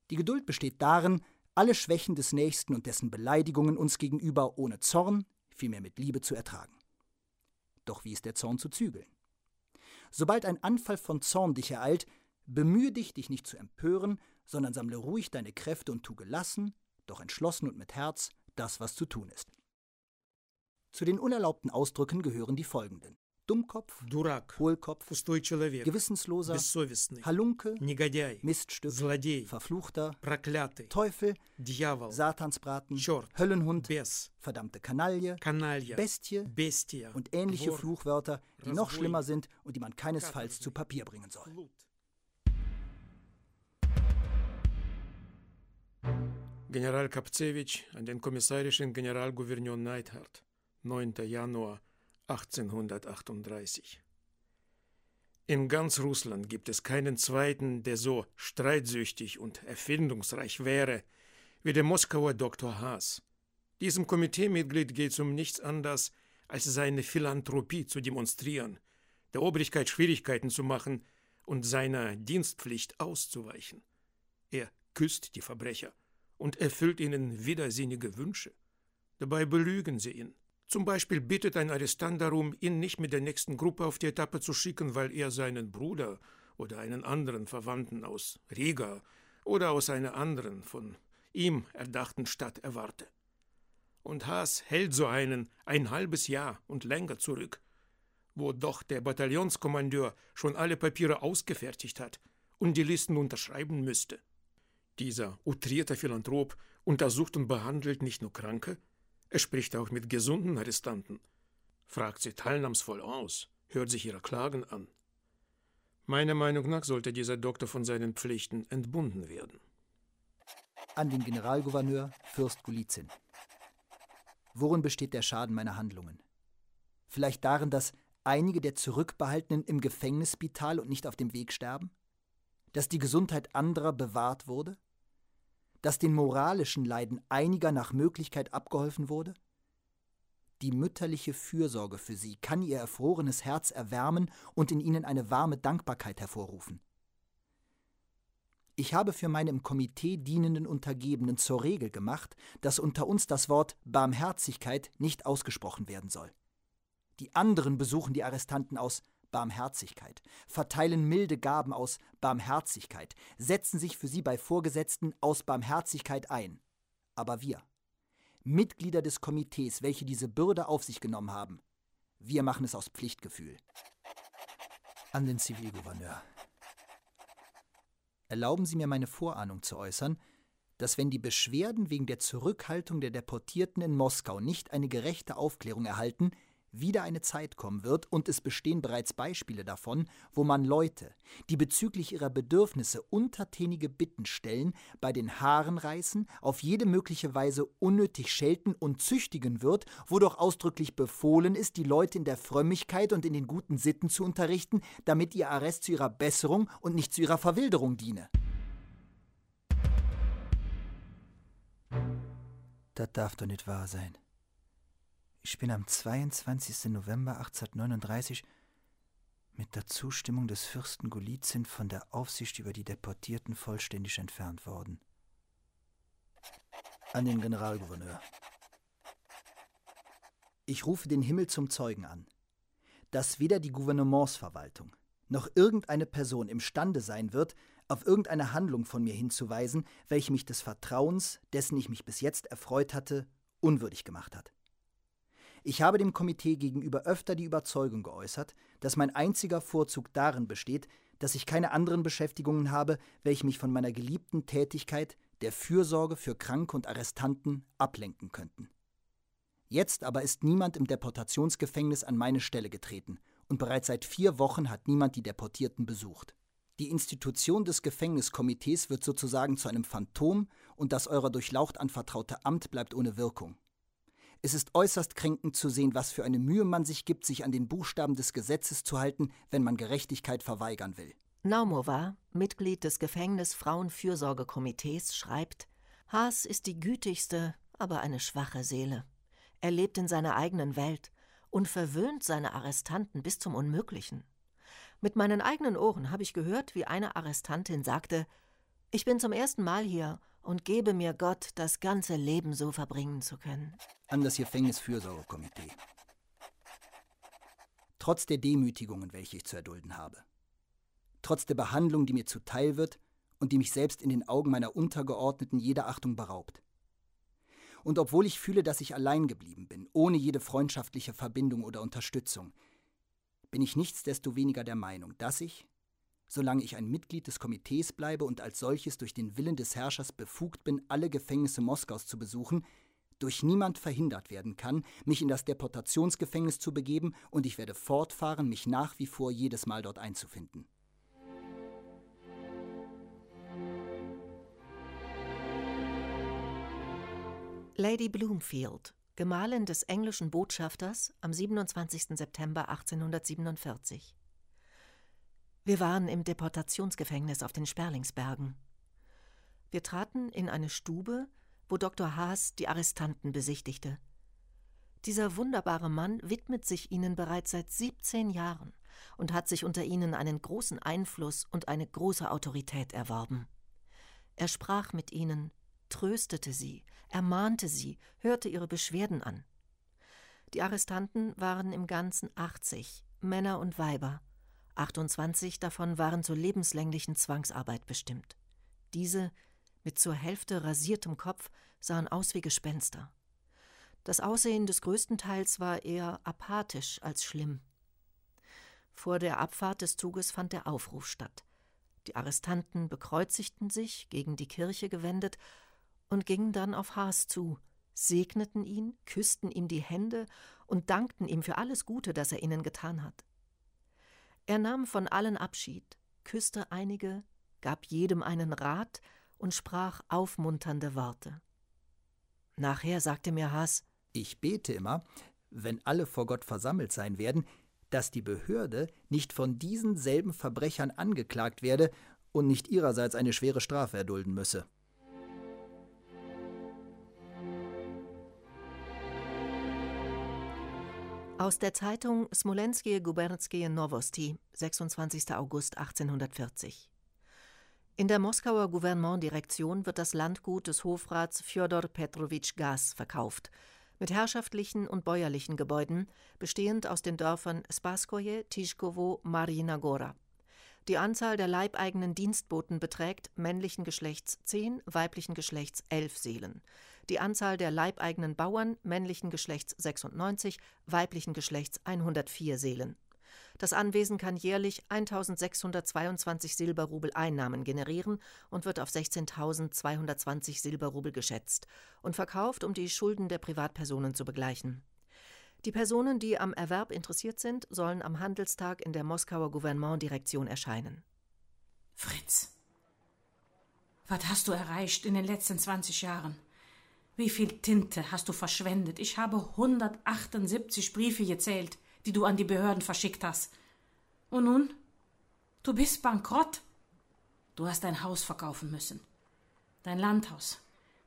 Die Geduld besteht darin, alle Schwächen des Nächsten und dessen Beleidigungen uns gegenüber ohne Zorn, vielmehr mit Liebe zu ertragen. Doch wie ist der Zorn zu zügeln? Sobald ein Anfall von Zorn dich ereilt, bemühe dich, dich nicht zu empören, sondern sammle ruhig deine Kräfte und tu gelassen, doch entschlossen und mit Herz das, was zu tun ist. Zu den unerlaubten Ausdrücken gehören die folgenden. Dummkopf, Дурак, Hohlkopf, пустой человек, Gewissensloser, бессовестный, Halunke, негодяй, Miststück, злодей, Verfluchter, проклятый, Teufel, дьявол, Satansbraten, Черт, Höllenhund, бес, verdammte Kanaille, каналья, Bestie бестия, und ähnliche вор, Fluchwörter, die noch Разбойник, schlimmer sind und die man keinesfalls Katerstier. zu Papier bringen soll. Flut. General Kapzewitsch an den kommissarischen Generalgouverneur Neidhardt, 9. Januar 1838. In ganz Russland gibt es keinen zweiten, der so streitsüchtig und erfindungsreich wäre wie der Moskauer Dr. Haas. Diesem Komiteemitglied geht es um nichts anderes, als seine Philanthropie zu demonstrieren, der Obrigkeit Schwierigkeiten zu machen und seiner Dienstpflicht auszuweichen. Er küsst die Verbrecher und erfüllt ihnen widersinnige Wünsche. Dabei belügen sie ihn. Zum Beispiel bittet ein Arrestant darum, ihn nicht mit der nächsten Gruppe auf die Etappe zu schicken, weil er seinen Bruder oder einen anderen Verwandten aus Riga oder aus einer anderen von ihm erdachten Stadt erwarte. Und Haas hält so einen ein halbes Jahr und länger zurück, wo doch der Bataillonskommandeur schon alle Papiere ausgefertigt hat und die Listen unterschreiben müsste. Dieser outrierte Philanthrop untersucht und behandelt nicht nur Kranke, er spricht auch mit gesunden Arrestanten, fragt sie teilnahmsvoll aus, hört sich ihre Klagen an. Meiner Meinung nach sollte dieser Doktor von seinen Pflichten entbunden werden. An den Generalgouverneur Fürst Golizyn. Worin besteht der Schaden meiner Handlungen? Vielleicht darin, dass einige der Zurückbehaltenen im Gefängnisspital und nicht auf dem Weg sterben? Dass die Gesundheit anderer bewahrt wurde? Dass den moralischen Leiden einiger nach Möglichkeit abgeholfen wurde? Die mütterliche Fürsorge für sie kann ihr erfrorenes Herz erwärmen und in ihnen eine warme Dankbarkeit hervorrufen. Ich habe für meine im Komitee dienenden Untergebenen zur Regel gemacht, dass unter uns das Wort Barmherzigkeit nicht ausgesprochen werden soll. Die anderen besuchen die Arrestanten aus Barmherzigkeit, verteilen milde Gaben aus Barmherzigkeit, setzen sich für sie bei Vorgesetzten aus Barmherzigkeit ein. Aber wir, Mitglieder des Komitees, welche diese Bürde auf sich genommen haben, wir machen es aus Pflichtgefühl. An den Zivilgouverneur. Erlauben Sie mir meine Vorahnung zu äußern, dass wenn die Beschwerden wegen der Zurückhaltung der Deportierten in Moskau nicht eine gerechte Aufklärung erhalten, wieder eine Zeit kommen wird, und es bestehen bereits Beispiele davon, wo man Leute, die bezüglich ihrer Bedürfnisse untertänige Bitten stellen, bei den Haaren reißen, auf jede mögliche Weise unnötig schelten und züchtigen wird, wo doch ausdrücklich befohlen ist, die Leute in der Frömmigkeit und in den guten Sitten zu unterrichten, damit ihr Arrest zu ihrer Besserung und nicht zu ihrer Verwilderung diene. Das darf doch nicht wahr sein. Ich bin am 22. November 1839 mit der Zustimmung des Fürsten Golizyn von der Aufsicht über die Deportierten vollständig entfernt worden. An den Generalgouverneur. Ich rufe den Himmel zum Zeugen an, dass weder die Gouvernementsverwaltung noch irgendeine Person imstande sein wird, auf irgendeine Handlung von mir hinzuweisen, welche mich des Vertrauens, dessen ich mich bis jetzt erfreut hatte, unwürdig gemacht hat. Ich habe dem Komitee gegenüber öfter die Überzeugung geäußert, dass mein einziger Vorzug darin besteht, dass ich keine anderen Beschäftigungen habe, welche mich von meiner geliebten Tätigkeit der Fürsorge für Kranke und Arrestanten ablenken könnten. Jetzt aber ist niemand im Deportationsgefängnis an meine Stelle getreten, und bereits seit vier Wochen hat niemand die Deportierten besucht. Die Institution des Gefängniskomitees wird sozusagen zu einem Phantom und das eurer Durchlaucht anvertraute Amt bleibt ohne Wirkung. Es ist äußerst kränkend zu sehen, was für eine Mühe man sich gibt, sich an den Buchstaben des Gesetzes zu halten, wenn man Gerechtigkeit verweigern will. Naumova, Mitglied des Gefängnis-Frauenfürsorgekomitees, schreibt: Haas ist die gütigste, aber eine schwache Seele. Er lebt in seiner eigenen Welt und verwöhnt seine Arrestanten bis zum Unmöglichen. Mit meinen eigenen Ohren habe ich gehört, wie eine Arrestantin sagte: Ich bin zum ersten Mal hier und gebe mir Gott, das ganze Leben so verbringen zu können. An das Gefängnisfürsorgekomitee. Trotz der Demütigungen, welche ich zu erdulden habe, trotz der Behandlung, die mir zuteil wird und die mich selbst in den Augen meiner Untergeordneten jeder Achtung beraubt. Und obwohl ich fühle, dass ich allein geblieben bin, ohne jede freundschaftliche Verbindung oder Unterstützung, bin ich nichtsdestoweniger der Meinung, dass ich, solange ich ein Mitglied des Komitees bleibe und als solches durch den Willen des Herrschers befugt bin, alle Gefängnisse Moskaus zu besuchen, durch niemand verhindert werden kann, mich in das Deportationsgefängnis zu begeben, und ich werde fortfahren, mich nach wie vor jedes Mal dort einzufinden. Lady Bloomfield, Gemahlin des englischen Botschafters am 27. September 1847. Wir waren im Deportationsgefängnis auf den Sperlingsbergen. Wir traten in eine Stube, wo Dr. Haas die Arrestanten besichtigte. Dieser wunderbare Mann widmet sich ihnen bereits seit 17 Jahren und hat sich unter ihnen einen großen Einfluss und eine große Autorität erworben. Er sprach mit ihnen, tröstete sie, ermahnte sie, hörte ihre Beschwerden an. Die Arrestanten waren im Ganzen 80, Männer und Weiber. 28 davon waren zur lebenslänglichen Zwangsarbeit bestimmt. Diese, mit zur Hälfte rasiertem Kopf, sahen aus wie Gespenster. Das Aussehen des größten Teils war eher apathisch als schlimm. Vor der Abfahrt des Zuges fand der Aufruf statt. Die Arrestanten bekreuzigten sich, gegen die Kirche gewendet, und gingen dann auf Haas zu, segneten ihn, küssten ihm die Hände und dankten ihm für alles Gute, das er ihnen getan hat. Er nahm von allen Abschied, küsste einige, gab jedem einen Rat und sprach aufmunternde Worte. Nachher sagte mir Haas: Ich bete immer, wenn alle vor Gott versammelt sein werden, dass die Behörde nicht von diesen selben Verbrechern angeklagt werde und nicht ihrerseits eine schwere Strafe erdulden müsse. Aus der Zeitung Smolenskie Gubernskie Novosti, 26. August 1840. In der Moskauer Gouvernementdirektion wird das Landgut des Hofrats Fjodor Petrowitsch Gas verkauft, mit herrschaftlichen und bäuerlichen Gebäuden, bestehend aus den Dörfern Spaskoje, Tischkowo, Marina Gora. Die Anzahl der leibeigenen Dienstboten beträgt männlichen Geschlechts zehn, weiblichen Geschlechts elf Seelen die Anzahl der leibeigenen Bauern männlichen Geschlechts 96, weiblichen Geschlechts 104 Seelen. Das Anwesen kann jährlich 1622 Silberrubel Einnahmen generieren und wird auf 16.220 Silberrubel geschätzt und verkauft, um die Schulden der Privatpersonen zu begleichen. Die Personen, die am Erwerb interessiert sind, sollen am Handelstag in der Moskauer Gouvernementdirektion erscheinen. Fritz, was hast du erreicht in den letzten 20 Jahren? Wie viel Tinte hast du verschwendet? Ich habe 178 Briefe gezählt, die du an die Behörden verschickt hast. Und nun? Du bist bankrott. Du hast dein Haus verkaufen müssen. Dein Landhaus,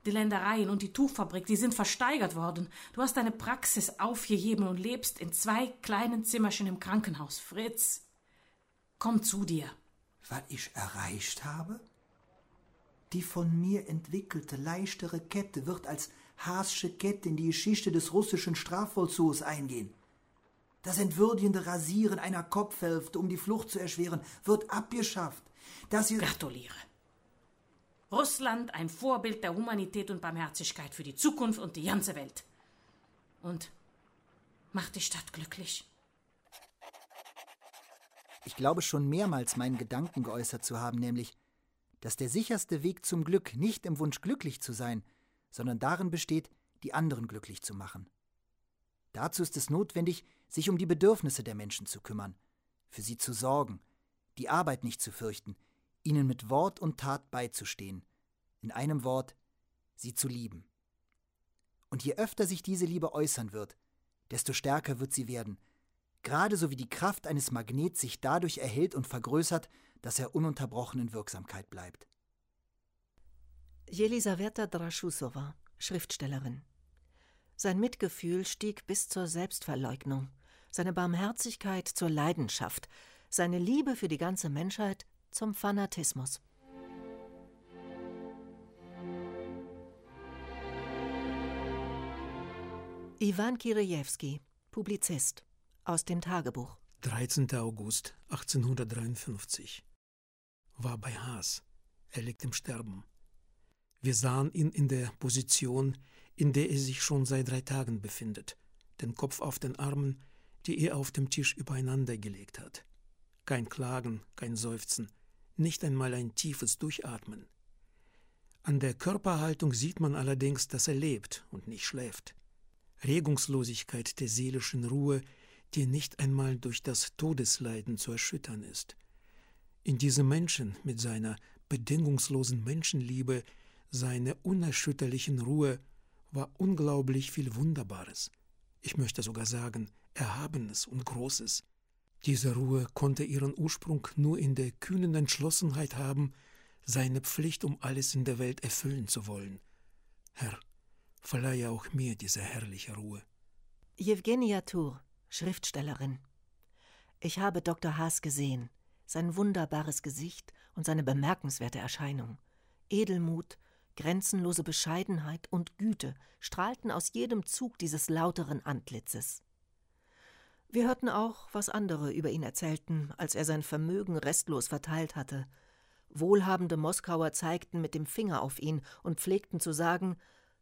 die Ländereien und die Tuchfabrik, die sind versteigert worden. Du hast deine Praxis aufgegeben und lebst in zwei kleinen Zimmerchen im Krankenhaus. Fritz, komm zu dir. Was ich erreicht habe? Die von mir entwickelte leichtere Kette wird als Haasche Kette in die Geschichte des russischen Strafvollzugs eingehen. Das entwürdigende Rasieren einer Kopfhälfte, um die Flucht zu erschweren, wird abgeschafft. Das Gratuliere. Russland ein Vorbild der Humanität und Barmherzigkeit für die Zukunft und die ganze Welt. Und macht die Stadt glücklich. Ich glaube schon mehrmals meinen Gedanken geäußert zu haben, nämlich, dass der sicherste Weg zum Glück nicht im Wunsch glücklich zu sein, sondern darin besteht, die anderen glücklich zu machen. Dazu ist es notwendig, sich um die Bedürfnisse der Menschen zu kümmern, für sie zu sorgen, die Arbeit nicht zu fürchten, ihnen mit Wort und Tat beizustehen, in einem Wort, sie zu lieben. Und je öfter sich diese Liebe äußern wird, desto stärker wird sie werden, gerade so wie die Kraft eines Magnets sich dadurch erhält und vergrößert, dass er ununterbrochen in Wirksamkeit bleibt. Jelisaweta Draschusowa, Schriftstellerin. Sein Mitgefühl stieg bis zur Selbstverleugnung, seine Barmherzigkeit zur Leidenschaft, seine Liebe für die ganze Menschheit zum Fanatismus. Iwan Kirejewski, Publizist, aus dem Tagebuch. 13. August 1853. War bei Haas. Er liegt im Sterben. Wir sahen ihn in der Position, in der er sich schon seit drei Tagen befindet, den Kopf auf den Armen, die er auf dem Tisch übereinander gelegt hat. Kein Klagen, kein Seufzen, nicht einmal ein tiefes Durchatmen. An der Körperhaltung sieht man allerdings, dass er lebt und nicht schläft. Regungslosigkeit der seelischen Ruhe, die nicht einmal durch das Todesleiden zu erschüttern ist. In diesem Menschen mit seiner bedingungslosen Menschenliebe, seiner unerschütterlichen Ruhe war unglaublich viel Wunderbares. Ich möchte sogar sagen, Erhabenes und Großes. Diese Ruhe konnte ihren Ursprung nur in der kühnen Entschlossenheit haben, seine Pflicht um alles in der Welt erfüllen zu wollen. Herr, verleihe auch mir diese herrliche Ruhe. Jewgenia Tur, Schriftstellerin. Ich habe Dr. Haas gesehen, sein wunderbares Gesicht und seine bemerkenswerte Erscheinung. Edelmut, grenzenlose Bescheidenheit und Güte strahlten aus jedem Zug dieses lauteren Antlitzes. Wir hörten auch, was andere über ihn erzählten, als er sein Vermögen restlos verteilt hatte. Wohlhabende Moskauer zeigten mit dem Finger auf ihn und pflegten zu sagen,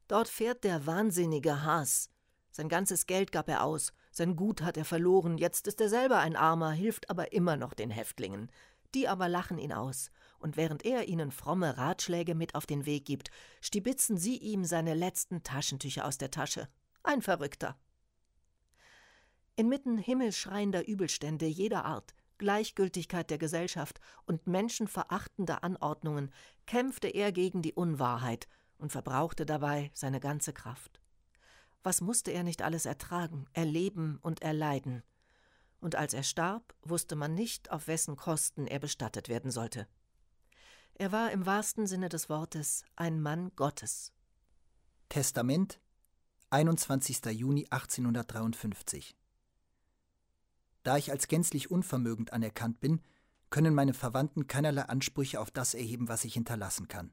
Dort fährt der wahnsinnige Haas. Sein ganzes Geld gab er aus, sein Gut hat er verloren, jetzt ist er selber ein Armer, hilft aber immer noch den Häftlingen. Die aber lachen ihn aus, und während er ihnen fromme Ratschläge mit auf den Weg gibt, stibitzen sie ihm seine letzten Taschentücher aus der Tasche. Ein Verrückter. Inmitten himmelschreiender Übelstände jeder Art, Gleichgültigkeit der Gesellschaft und menschenverachtender Anordnungen kämpfte er gegen die Unwahrheit und verbrauchte dabei seine ganze Kraft. Was musste er nicht alles ertragen, erleben und erleiden? Und als er starb, wusste man nicht, auf wessen Kosten er bestattet werden sollte. Er war im wahrsten Sinne des Wortes ein Mann Gottes. Testament 21. Juni 1853 Da ich als gänzlich unvermögend anerkannt bin, können meine Verwandten keinerlei Ansprüche auf das erheben, was ich hinterlassen kann.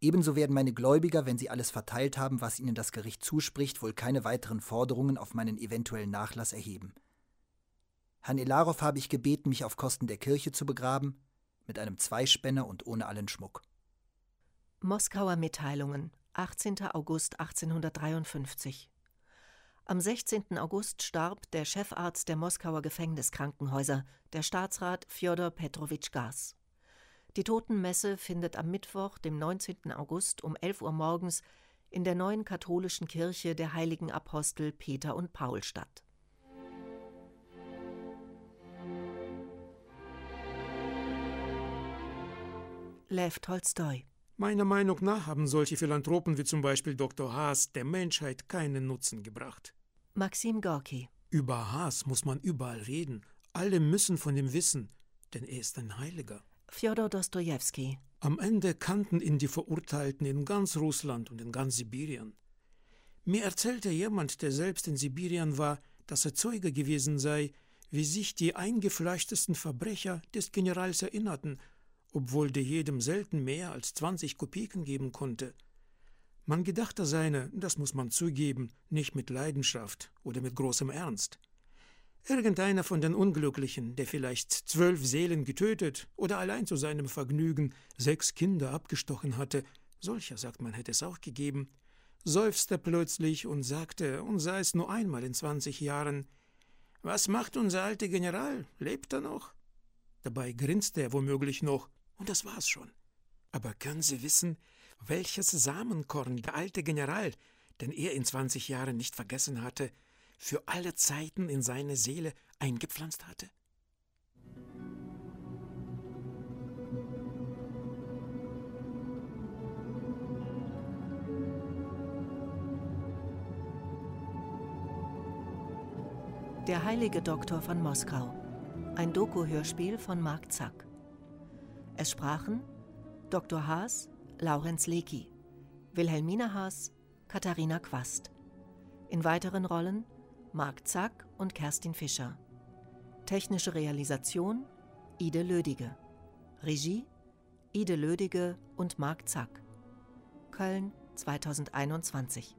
Ebenso werden meine Gläubiger, wenn sie alles verteilt haben, was ihnen das Gericht zuspricht, wohl keine weiteren Forderungen auf meinen eventuellen Nachlass erheben. Herrn Elarow habe ich gebeten, mich auf Kosten der Kirche zu begraben, mit einem Zweispänner und ohne allen Schmuck. Moskauer Mitteilungen, 18. August 1853. Am 16. August starb der Chefarzt der Moskauer Gefängniskrankenhäuser, der Staatsrat Fjodor Petrowitsch Gas. Die Totenmesse findet am Mittwoch, dem 19. August um 11 Uhr morgens in der neuen katholischen Kirche der heiligen Apostel Peter und Paul statt. Lev Tolstoi Meiner Meinung nach haben solche Philanthropen wie zum Beispiel Dr. Haas der Menschheit keinen Nutzen gebracht. Maxim Gorki Über Haas muss man überall reden. Alle müssen von ihm wissen, denn er ist ein Heiliger. Fjodor Dostojewski Am Ende kannten ihn die Verurteilten in ganz Russland und in ganz Sibirien. Mir erzählte jemand, der selbst in Sibirien war, dass er Zeuge gewesen sei, wie sich die eingefleischtesten Verbrecher des Generals erinnerten, obwohl der jedem selten mehr als 20 Kopeken geben konnte. Man gedachte seine, das muss man zugeben, nicht mit Leidenschaft oder mit großem Ernst. Irgendeiner von den Unglücklichen, der vielleicht zwölf Seelen getötet oder allein zu seinem Vergnügen sechs Kinder abgestochen hatte, solcher, sagt man, hätte es auch gegeben, seufzte plötzlich und sagte, und sei es nur einmal in zwanzig Jahren, was macht unser alter General? Lebt er noch? Dabei grinste er womöglich noch, und das war's schon. Aber können Sie wissen, welches Samenkorn der alte General, den er in zwanzig Jahren nicht vergessen hatte, für alle Zeiten in seine Seele eingepflanzt hatte? Der heilige Doktor von Moskau. Ein Doku-Hörspiel von Mark Zack. Es sprachen Dr. Haas, Laurenz Lecky, Wilhelmine Haas, Katharina Quast. In weiteren Rollen Mark Zack und Kerstin Fischer. Technische Realisation Ide Lödige. Regie Ide Lödige und Mark Zack. Köln 2021